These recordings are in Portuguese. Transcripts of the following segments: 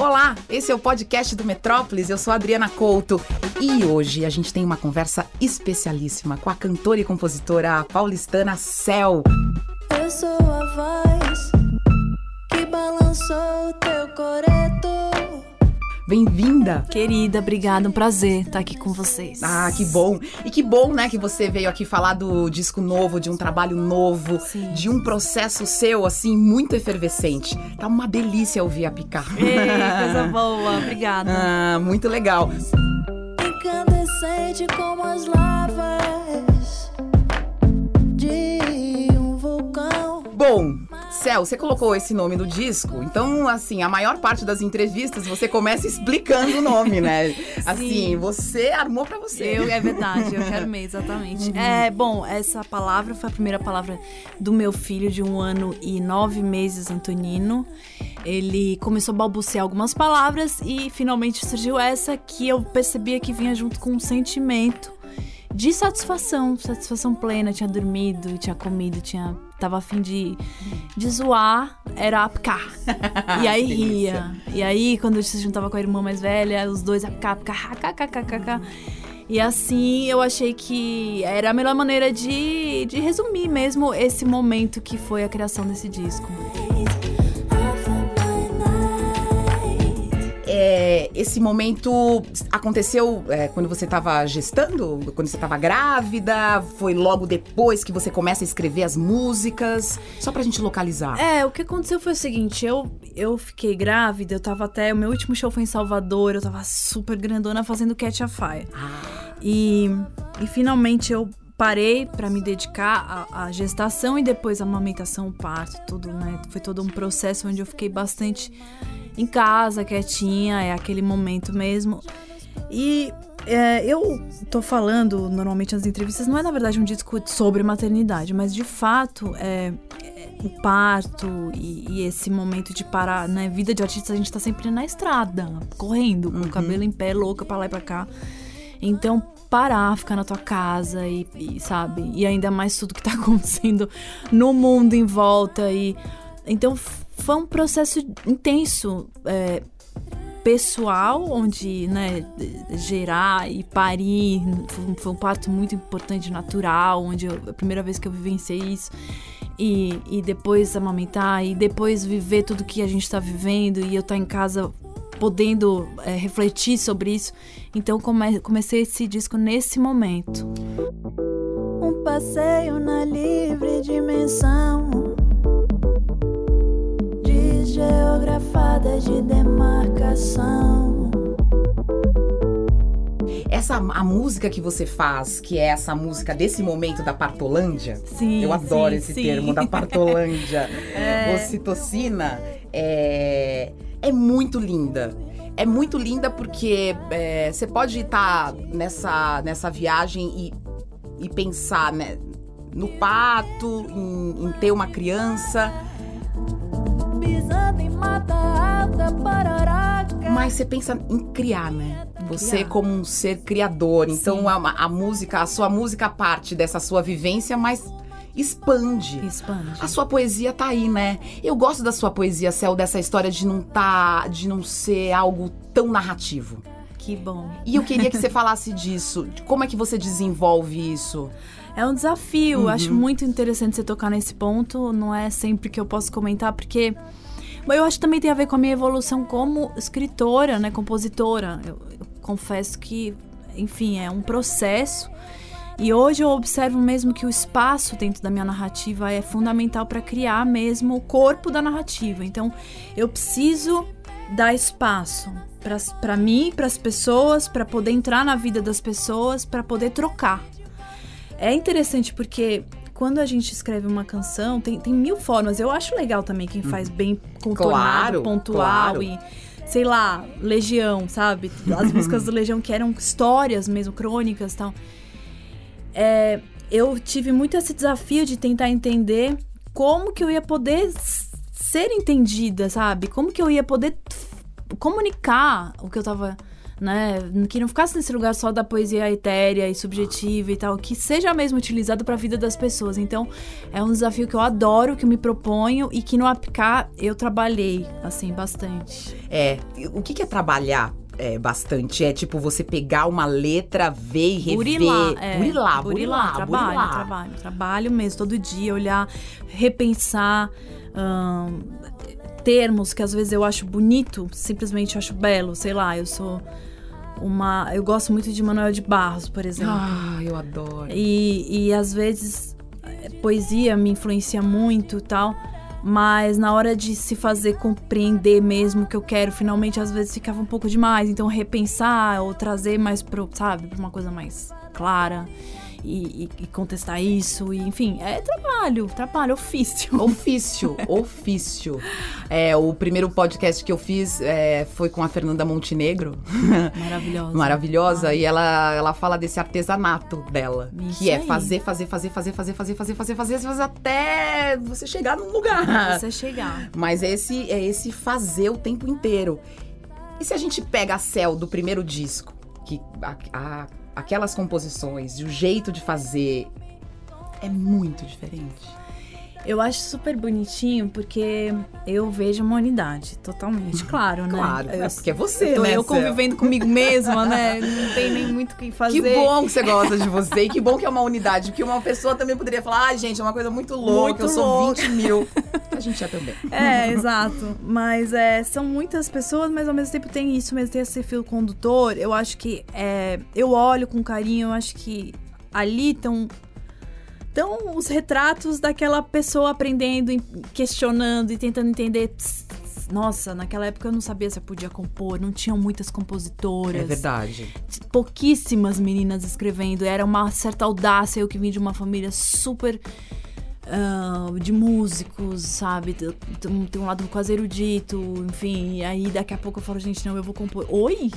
Olá, esse é o podcast do Metrópolis. Eu sou Adriana Couto e hoje a gente tem uma conversa especialíssima com a cantora e compositora paulistana Cel. Eu sou a voz que balançou teu coreto. Bem-vinda! Querida, obrigada, um prazer estar aqui com vocês. Ah, que bom! E que bom, né, que você veio aqui falar do disco novo, de um trabalho novo, Sim. de um processo seu, assim, muito efervescente. Tá uma delícia ouvir a picar. Ei, coisa boa, obrigada. ah, muito legal. Incandescente como as lavas de um vulcão. Bom, Cel, você colocou esse nome no disco, então, assim, a maior parte das entrevistas você começa explicando o nome, né? Assim, você armou pra você. Eu, é verdade, eu quero mesmo, exatamente. É, bom, essa palavra foi a primeira palavra do meu filho de um ano e nove meses, Antonino. Ele começou a balbuciar algumas palavras e finalmente surgiu essa que eu percebia que vinha junto com um sentimento de satisfação, satisfação plena. Tinha dormido, tinha comido, tinha tava afim de, de zoar, era apcar. E aí ria. E aí, quando eu se juntava com a irmã mais velha, os dois apcar, apcar, kkkk. E assim eu achei que era a melhor maneira de, de resumir mesmo esse momento que foi a criação desse disco. É, esse momento aconteceu é, quando você estava gestando? Quando você estava grávida? Foi logo depois que você começa a escrever as músicas? Só pra gente localizar. É, o que aconteceu foi o seguinte, eu, eu fiquei grávida, eu tava até. O meu último show foi em Salvador, eu tava super grandona fazendo Catch a Fire. Ah, E, e finalmente eu parei pra me dedicar à, gestação e depois à amamentação, o parto, tudo, né? Foi todo um processo onde eu fiquei bastante em casa, quietinha, é aquele momento mesmo. E é, eu tô falando normalmente nas entrevistas, não é na verdade um disco sobre maternidade, mas de fato é, é, o parto e, e esse momento de parar, né? Vida de artista, a gente tá sempre na estrada, correndo, com o cabelo em pé, louca pra lá e pra cá. Então, parar, ficar na tua casa e, e, sabe? E ainda mais tudo que tá acontecendo no mundo em volta. E então foi um processo intenso. é, pessoal, onde, né, gerar e parir foi, um- parto muito importante, natural, onde eu, a primeira vez que eu vivenciei isso. E, e depois amamentar, e depois viver tudo que a gente tá vivendo, e eu estar em casa podendo é, refletir sobre isso. Então come- comecei esse disco nesse momento. Um passeio na livre dimensão Desgeografada de demarcação essa a música que você faz, que é essa música desse momento da partolândia. Sim, Eu adoro sim, esse sim. termo da partolândia. É. Ocitocina é, é muito linda. É muito linda porque é, você pode estar nessa, nessa viagem e, e pensar né, no pato, em, em ter uma criança, mas você pensa em criar, né? Você criar. como um ser criador. Então a, a música, a sua música parte dessa sua vivência, mas expande. Expande. A sua poesia tá aí, né? Eu gosto da sua poesia, Céu, dessa história de não tá, de não ser algo tão narrativo. Que bom. E eu queria que você falasse disso. Como é que você desenvolve isso? É um desafio. Uhum. Acho muito interessante você tocar nesse ponto. Não é sempre que eu posso comentar, porque. Bom, eu acho que também tem a ver com a minha evolução como escritora, né? Compositora. Eu, eu confesso que, enfim, é um processo. E hoje eu observo mesmo que o espaço dentro da minha narrativa é fundamental para criar mesmo o corpo da narrativa. Então, eu preciso dar espaço para mim, para as pessoas, para poder entrar na vida das pessoas, para poder trocar. É interessante porque quando a gente escreve uma canção, tem, tem mil formas. Eu acho legal também quem faz bem contornado, Claro, pontual claro. e sei lá, Legião, sabe? As músicas do Legião que eram histórias mesmo, crônicas e tal. É, eu tive muito esse desafio de tentar entender como que eu ia poder ser entendida, sabe? Como que eu ia poder comunicar o que eu tava né? Que não ficasse nesse lugar só da poesia etérea e subjetiva e tal, que seja mesmo utilizado para a vida das pessoas. Então, é um desafio que eu adoro, que eu me proponho e que no APCA eu trabalhei, assim, bastante. É, o que, que é trabalhar? É, bastante. É tipo você pegar uma letra, ver e rever. Burilar, é. burilar, burilar, trabalho, burilar. trabalho, trabalho mesmo, todo dia, olhar, repensar. ahn, termos que às vezes eu acho bonito, simplesmente eu acho belo, sei lá, eu sou uma. Eu gosto muito de Manuel de Barros, por exemplo. Ah, eu adoro. E, e às vezes eh, poesia me influencia muito e tal. Mas na hora de se fazer compreender mesmo o que eu quero, finalmente às vezes ficava um pouco demais. Então repensar ou trazer mais pro, sabe, pra uma coisa mais clara e, e- contestar isso. E, enfim, é trabalho, trabalho, ofício. Ofício, ofício. É, o primeiro podcast que eu fiz é, foi com a Fernanda Montenegro, Maravilhosa. maravilhosa, e ela, ela fala desse artesanato dela, Isso que é aí. fazer, fazer, fazer, fazer, fazer, fazer, fazer, fazer, fazer, fazer até você chegar num lugar. Você chegar. Mas é esse, é esse fazer o tempo inteiro. E se a gente pega a Cell do primeiro disco, que a- a- aquelas composições e o jeito de fazer é muito diferente. Eu acho super bonitinho porque eu vejo uma unidade, totalmente, claro, né? Claro, eu, é porque é você, tô né, eu Cel? convivendo comigo mesma, né? Não tem nem muito o que fazer. Que bom que você gosta de você e que bom que é uma unidade. Porque uma pessoa também poderia falar, ah, gente, é uma coisa muito louca, Muito eu sou louca." 20 mil. A gente é também. É, exato. Mas é, são muitas pessoas, mas ao mesmo tempo tem isso mesmo, tem esse fio condutor. Eu acho que é, eu olho com carinho, eu acho que ali estão. Então, os retratos daquela pessoa aprendendo, questionando e tentando entender. Nossa, naquela época eu não sabia se eu podia compor, não tinham muitas compositoras. É verdade. pouquíssimas meninas escrevendo. Era uma certa audácia. Eu que vim de uma família super. ah, de músicos, sabe? Tem um lado quase erudito, enfim. E aí daqui a pouco eu falo, gente, não, eu vou compor. Oi?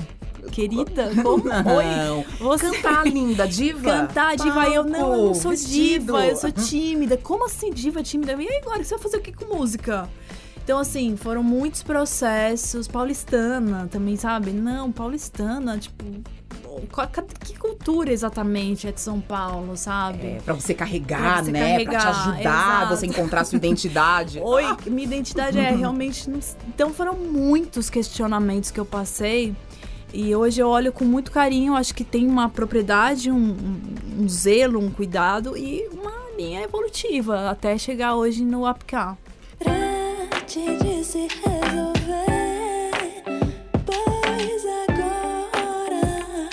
Querida? Como? Oi? Não. Você Cantar, linda, diva. cantar, diva. Eu não, eu não sou vestido. diva, eu sou tímida. Como assim, diva tímida? E agora, você vai fazer o que com música? Então, assim, foram muitos processos. Paulistana também, sabe? Não, paulistana, tipo. Que cultura exatamente é de São Paulo, sabe? É, pra você carregar, Pra você né? Pra te carregar, ajudar, exato. você encontrar sua identidade. Oi, minha identidade é realmente. Então foram muitos questionamentos que eu passei. E hoje eu olho com muito carinho, acho que tem uma propriedade, um, um- um zelo, um cuidado e uma linha evolutiva até chegar hoje no APK. Antes de se resolver, pois agora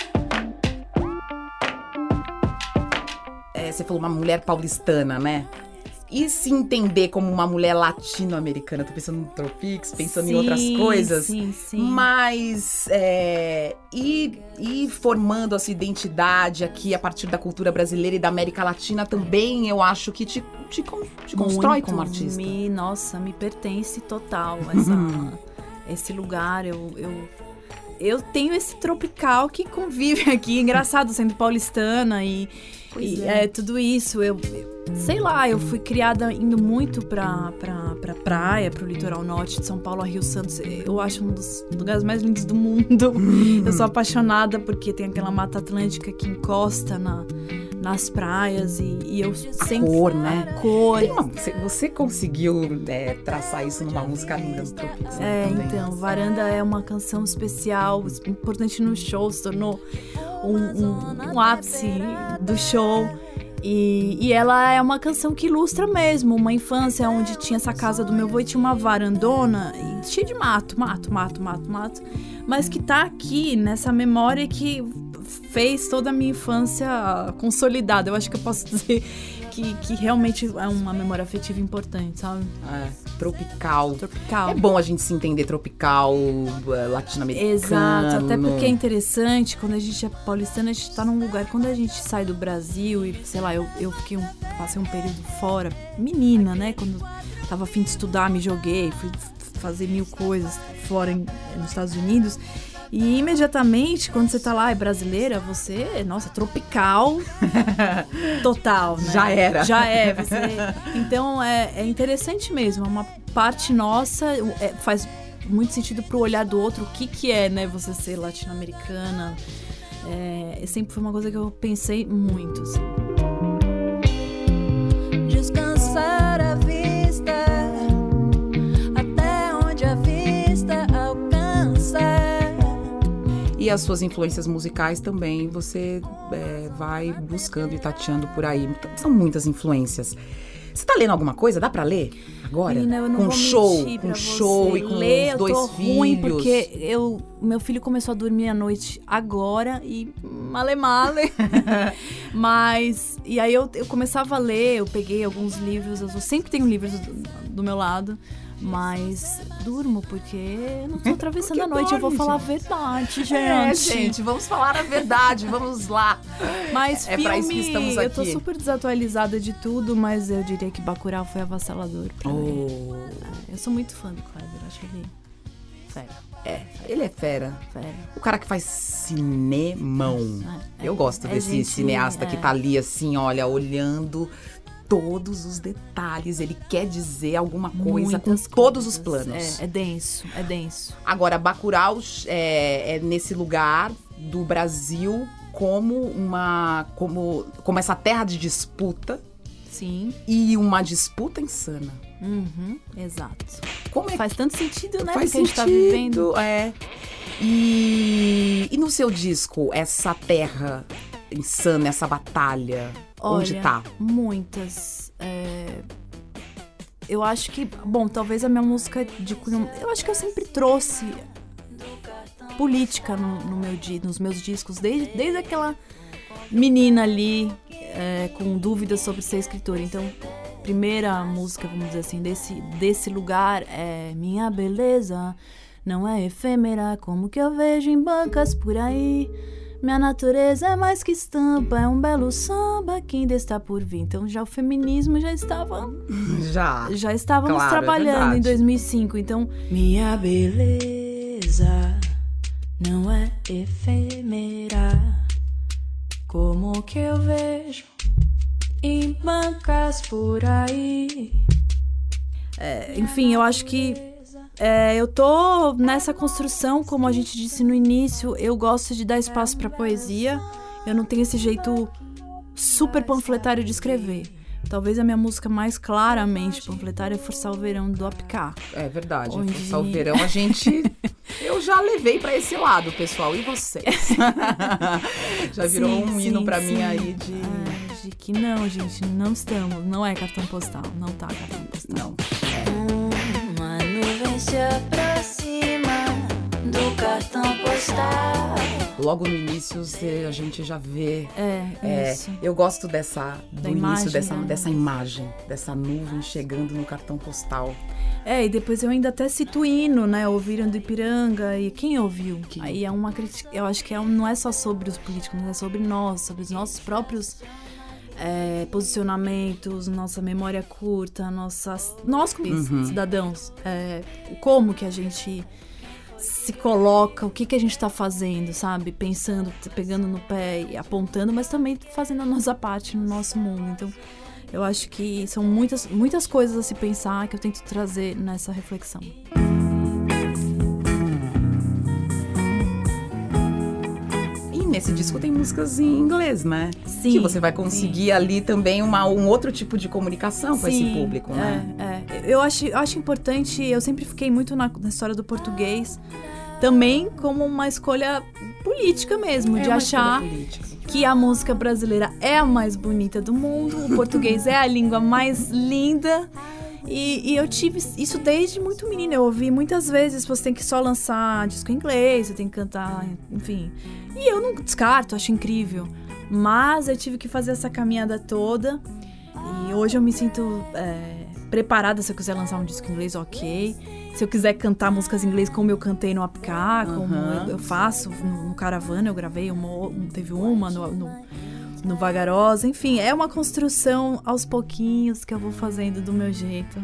É, você falou uma mulher paulistana, né? E se entender como uma mulher latino-americana? Tô pensando no Tropics, pensando em outras Sim, coisas. Sim, sim. Mas é, e, e formando a sua identidade aqui a partir da cultura brasileira e da América Latina também, eu acho que te, te, te constrói Muito, como artista. Me, nossa, me pertence total essa, esse lugar. Eu, eu, eu tenho esse tropical que convive aqui. Engraçado, sendo paulistana e, Pois e é. é. tudo isso. Eu, eu- sei lá, eu fui criada indo muito pra, pra, pra praia, pro litoral norte de São Paulo, a Rio Santos. Eu acho um dos lugares mais lindos do mundo. Eu sou apaixonada porque tem aquela mata atlântica que encosta na, nas praias e, e eu sempre. cor, né? Cor. Uma- você, você conseguiu é, traçar isso numa música linda do Tropics, né? É, também. então, Varanda é uma canção especial, importante no show, se tornou um, um- um ápice do show. E, e ela é uma canção que ilustra mesmo uma infância onde tinha essa casa do meu avô e tinha uma varandona cheia de mato, mato, mato, mato, mato. Mas que tá aqui nessa memória que fez toda a minha infância consolidada. Eu acho que eu posso dizer que, que realmente é uma memória afetiva importante, sabe? É, tropical. Tropical. É bom a gente se entender tropical, é, latino-americano. Exato, até porque é interessante, quando a gente é paulistana, a gente tá num lugar, quando a gente sai do Brasil e, sei lá, eu, eu fiquei um, passei um período fora, menina, né, quando tava afim de estudar, me joguei, fui fazer mil coisas fora em- nos Estados Unidos, e imediatamente, quando você tá lá, é brasileira, você, nossa, tropical total, né? Já era. Já é, você... Então, é, é interessante mesmo, é uma parte nossa, é, faz muito sentido pro olhar do outro, o que que é, né, você ser latino-americana. É, sempre foi uma coisa que eu pensei muito, assim. E as suas influências musicais também você é, vai buscando e tateando por aí. São muitas influências. Você tá lendo alguma coisa? Dá pra ler agora? Menina, eu não com vou show, com show você. e com Ler, os eu dois tô filhos. ruim porque eu, meu filho começou a dormir à noite agora e male male. Mas e aí eu, eu começava a ler, eu peguei alguns livros, eu sempre tenho livros do, do meu lado. Mas durmo porque eu não tô atravessando Porque a noite. eu vou dorme, falar a gente. verdade, gente. É, gente, vamos falar a verdade, vamos lá. Mas É filme, pra isso que estamos eu tô aqui. super desatualizada de tudo, mas eu diria que Bacurau foi avassalador pra mim. Oh, Eu sou muito fã do Kleber, acho ele fera, é, ele é fera. fera. O cara que faz cinemão. É, Eu gosto é desse gente, cineasta que é. tá ali assim, olha, olhando todos os detalhes. Ele quer dizer alguma coisa Muitas com todos os planos. É, é denso, é denso. Agora, Bacurau é, é nesse lugar do Brasil como uma como, como essa terra de disputa Sim. e uma disputa insana. Uhum, exato. Como é Faz tanto sentido, né? Faz Porque a gente tá sentido, vivendo. é. E, e no seu disco, essa terra insana, essa batalha, onde Olha, tá? Muitas. é, Eu acho que. Bom, talvez a minha música de cunho. Eu acho que eu sempre trouxe política no, no meu, nos meus discos, desde, desde aquela menina ali é, com dúvidas sobre ser escritora. Então, primeira música, vamos dizer assim, desse, desse lugar é Minha Beleza. Não é efêmera como que eu vejo em bancas por aí. Minha natureza é mais que estampa, é um belo samba que ainda está por vir. Então já o feminismo já estava, Já. já estávamos Claro, é trabalhando em verdade. 2005. Então Minha beleza não é efêmera, como que eu vejo em bancas por aí. enfim, eu acho que é, eu tô nessa construção, como a gente disse no início, eu gosto de dar espaço pra poesia. Eu não tenho esse jeito super panfletário de escrever. Talvez a minha música mais claramente panfletária é Forçar o Verão do Apicá. É verdade. Onde- Forçar o verão, a gente. Eu já levei pra esse lado, pessoal. E vocês? já virou Sim, um hino sim, pra mim sim. aí de. É, de que não, gente, não estamos. Não é cartão postal. Não tá cartão postal. Não. Nuvem se aproxima do cartão postal. Logo no início cê- a gente já vê. É, É, eu gosto dessa do Da início imagem, dessa, né? dessa imagem, dessa nuvem chegando no cartão postal. É, e depois eu ainda até cito o hino, né? Ouviram do Ipiranga e quem ouviu? Quem? Aí é uma crítica. Eu acho que é um- não é só sobre os políticos, mas é sobre nós, sobre os nossos próprios é, posicionamentos, nossa memória curta, nossas, nós como Uhum. cidadãos, é, como que a gente se coloca, o que que a gente tá fazendo, sabe? Pensando, pegando no pé e apontando, mas também fazendo a nossa parte no nosso mundo. Então, eu acho que são muitas, muitas coisas a se pensar que eu tento trazer nessa reflexão. Nesse disco tem músicas em inglês, né? Sim. que você vai conseguir ali também uma, um outro tipo de comunicação com esse Sim, público, né? É, é. Eu acho, eu acho importante, eu sempre fiquei muito na, na história do português, também como uma escolha política mesmo, É de achar que a música brasileira é a mais bonita do mundo, o português é a língua mais linda. E, e eu tive isso desde muito menina. Eu ouvi muitas vezes: você tem que só lançar disco em inglês, você tem que cantar, enfim. E eu não descarto, acho incrível. Mas eu tive que fazer essa caminhada toda. E hoje eu me sinto é, preparada se eu quiser lançar um disco em inglês, ok. Se eu quiser cantar músicas em inglês como eu cantei no APK, como Aham. eu, eu faço no, no Caravana, eu gravei uma, teve uma no, no, no Vagarosa. Enfim, é uma construção aos pouquinhos que eu vou fazendo do meu jeito.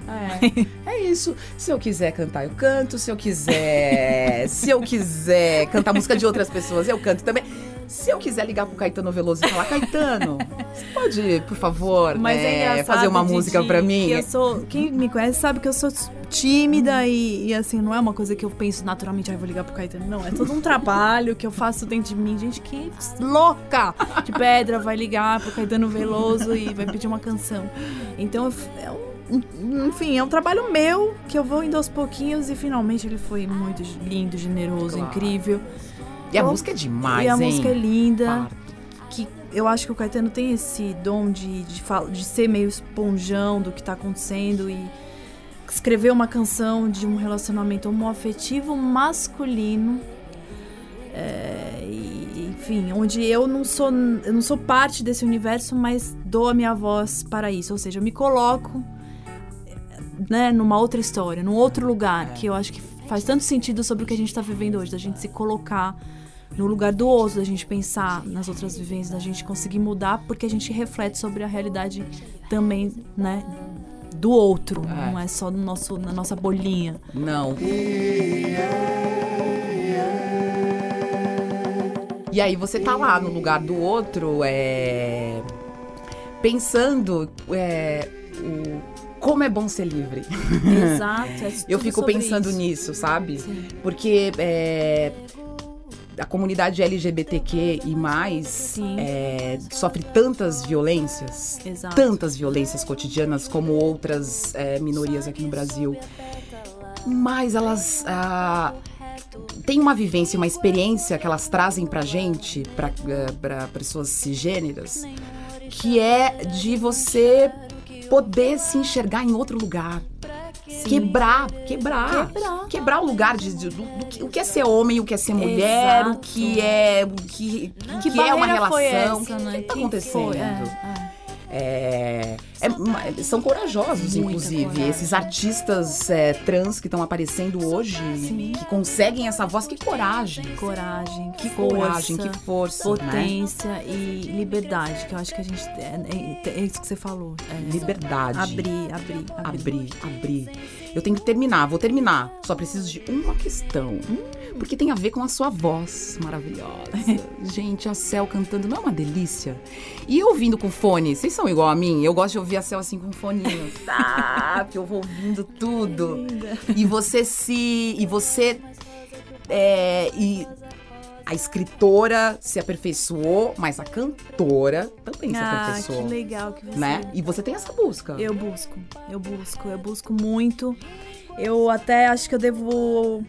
É, é isso. Se eu quiser cantar, eu canto. Se eu quiser. se eu quiser cantar música de outras pessoas, eu canto também. Se eu quiser ligar pro Caetano Veloso e falar, Caetano, você pode, por favor, Mas é, né, engraçado, fazer uma música pra mim? Eu sou, quem me conhece sabe que eu sou tímida e, e, assim, não é uma coisa que eu penso naturalmente, ai, vou ligar pro Caetano. Não, é todo um trabalho que eu faço dentro de mim. Gente, que louca de pedra vai ligar pro Caetano Veloso e vai pedir uma canção. Então, é um, enfim, é um trabalho meu que eu vou indo aos pouquinhos e finalmente ele foi muito lindo, generoso, claro. incrível. E a música é demais, E a hein? música é linda. Que eu acho que o Caetano tem esse dom de, de, de ser meio esponjão do que tá acontecendo e escrever uma canção de um relacionamento homoafetivo masculino. É, e, enfim, onde eu não sou eu não sou parte desse universo, mas dou a minha voz para isso, ou seja, eu me coloco né, numa outra história, num outro lugar, é. que eu acho que faz tanto sentido sobre o que a gente está vivendo hoje, da gente se colocar no lugar do outro, da gente pensar nas outras vivências, da gente conseguir mudar, porque a gente reflete sobre a realidade também, né, do outro, é. não é só no nosso, na nossa bolinha. Não. E aí você tá lá no lugar do outro, é... pensando é... o... como é bom ser livre. Exato. É Eu fico pensando isso. nisso, sabe? Sim. Porque é, a comunidade LGBTQ e mais é, sofre tantas violências, Exato. tantas violências cotidianas como outras é, minorias aqui no Brasil. Mas elas ah, têm uma vivência, uma experiência que elas trazem pra gente, pra, eh, pra pessoas cisgêneras, que é de você poder se enxergar em outro lugar. Quebrar, quebrar, Quebrar. quebrar o lugar de, de- do, do que, o que é ser homem, o que é ser mulher, o Exato. que é o que, o Que que é uma relação, essa, o que, né? que tá Que acontecendo. foi? É, É, é são corajosos, Muita inclusive, coragem. esses artistas é, trans que estão aparecendo hoje, Sim. que conseguem essa voz, que coragem. Coragem, Que força, coragem, que força, né? potência e liberdade, que eu acho que a gente é, é- é isso que você falou. É, Liberdade. abrir, abrir, abrir. Abrir, abrir. Eu tenho que terminar, vou terminar. Só preciso de uma questão. Porque tem a ver com a sua voz maravilhosa. Gente, a Cel cantando não é uma delícia? E eu ouvindo com fone, vocês são igual a mim? Eu gosto de ouvir a Cel assim com foninho. Tá, que eu vou ouvindo tudo. E você se. E você. É, e a escritora se aperfeiçoou, mas a cantora também se Ah, aperfeiçoou. que legal que você. Né? E você tem essa busca. Eu busco, eu busco, eu busco muito. Eu até acho que eu devo.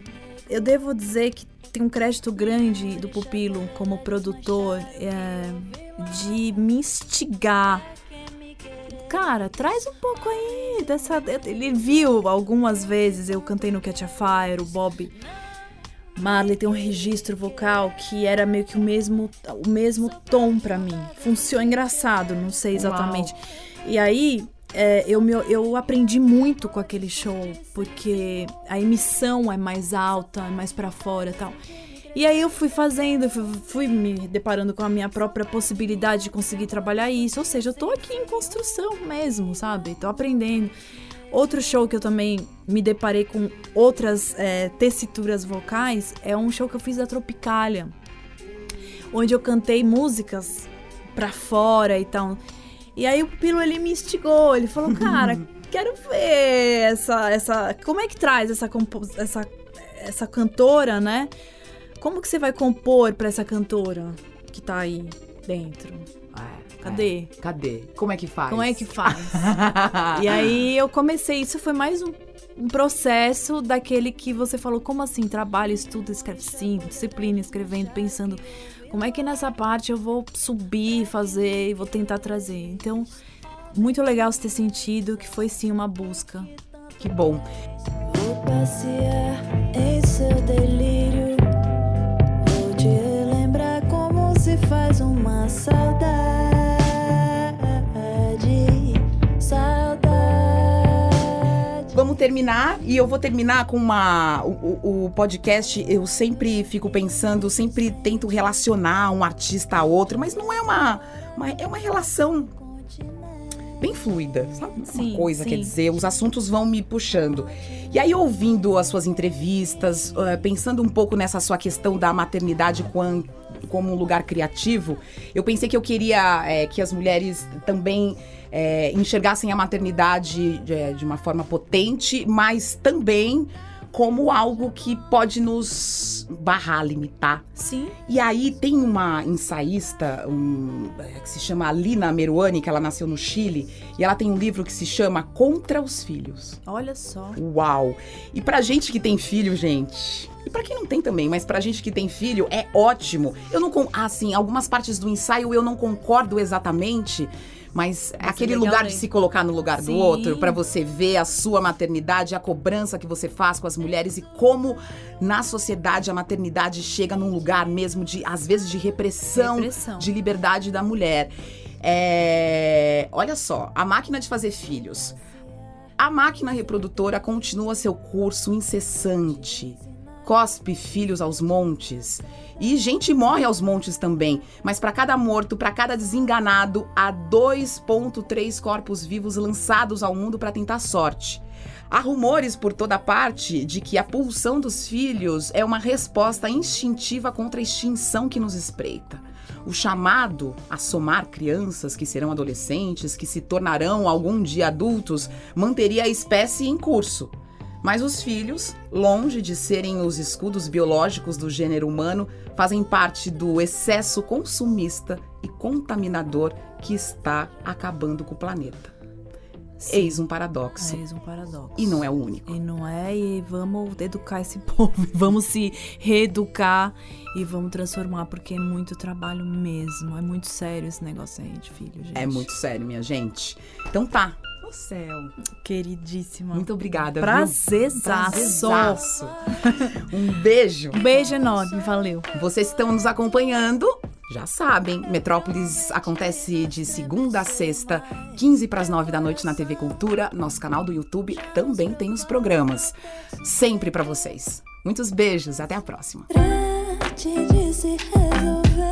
Eu devo dizer que tem um crédito grande do Pupilo como produtor é, de me instigar. Cara, traz um pouco aí dessa. Ele viu algumas vezes, eu cantei no Catch a Fire, o Bob Marley tem um registro vocal que era meio que o mesmo, o mesmo tom pra mim. Funciona engraçado, não sei exatamente. E aí, é, eu, me, eu aprendi muito com aquele show, porque a emissão é mais alta, é mais pra fora tal. E aí eu fui fazendo, fui, fui me deparando com a minha própria possibilidade de conseguir trabalhar isso. Ou seja, eu tô aqui em construção mesmo, sabe? Tô aprendendo. Outro show que eu também me deparei com outras é, tessituras vocais é um show que eu fiz da Tropicália, onde eu cantei músicas pra fora e tal. E aí o Pilo ele me instigou, ele falou, cara, quero ver essa, essa, como é que traz essa, essa, essa cantora, né? Como que você vai compor pra essa cantora que tá aí dentro? É, Cadê? é. Cadê? Como é que faz? Como é que faz? E aí eu comecei, isso foi mais um, um processo daquele que você falou, como assim? Trabalha, estuda, escreve sim, disciplina, escrevendo, pensando, como é que nessa parte eu vou subir, fazer e vou tentar trazer. Então, muito legal você ter sentido que foi sim uma busca. Que bom. Vou passear em seu delírio. Vou te relembrar como se faz uma saudade. Terminar e eu vou terminar com uma. O, o- podcast, eu sempre fico pensando, sempre tento relacionar um artista a outro, mas não é uma. uma- é uma relação bem fluida, sabe? Sim, Uma coisa, sim. quer dizer, os assuntos vão me puxando. E aí, ouvindo as suas entrevistas, eh, pensando um pouco nessa sua questão da maternidade como um lugar criativo, eu pensei que eu queria eh, que as mulheres também eh, enxergassem a maternidade de, de uma forma potente, mas também como algo que pode nos barrar, limitar. Sim. E aí tem uma ensaísta um, é, que se chama Alina Meruani, que ela nasceu no Chile, e ela tem um livro que se chama Contra os Filhos. Olha só. Uau! E pra gente que tem filho, gente. E pra quem não tem também, mas pra gente que tem filho, é ótimo. Eu não. con- Ah, sim, algumas partes do ensaio eu não concordo exatamente. Mas é aquele legal lugar ler. de se colocar no lugar do Sim. outro, pra você ver a sua maternidade, a cobrança que você faz com as mulheres e como na sociedade a maternidade chega num lugar mesmo de, às vezes, de repressão, Repressão. de liberdade da mulher. É, Olha só, a máquina de fazer filhos. A máquina reprodutora continua seu curso incessante. Cospe filhos aos montes. E gente morre aos montes também. Mas para cada morto, para cada desenganado, há 2,3 corpos vivos lançados ao mundo para tentar sorte. Há rumores por toda parte de que a pulsão dos filhos é uma resposta instintiva contra a extinção que nos espreita. O chamado a somar crianças que serão adolescentes, que se tornarão algum dia adultos, manteria a espécie em curso. Mas os filhos, longe de serem os escudos biológicos do gênero humano, fazem parte do excesso consumista e contaminador que está acabando com o planeta. Eis um paradoxo. Eis um paradoxo. E não é o único. E não é, e vamos educar esse povo, vamos se reeducar e vamos transformar, porque é muito trabalho mesmo. É muito sério esse negócio aí de filho, gente. É muito sério, minha gente. Então tá. O céu. Queridíssima. Muito obrigada. Prazerzaço. Prazerzaço. um beijo. Um beijo enorme, valeu. Vocês que estão nos acompanhando, já sabem, Metrópolis acontece de segunda a sexta, 15 para as 9 da noite na TV Cultura. Nosso canal do YouTube também tem os programas. Sempre para vocês. Muitos beijos, até a próxima. Trate de se resolver.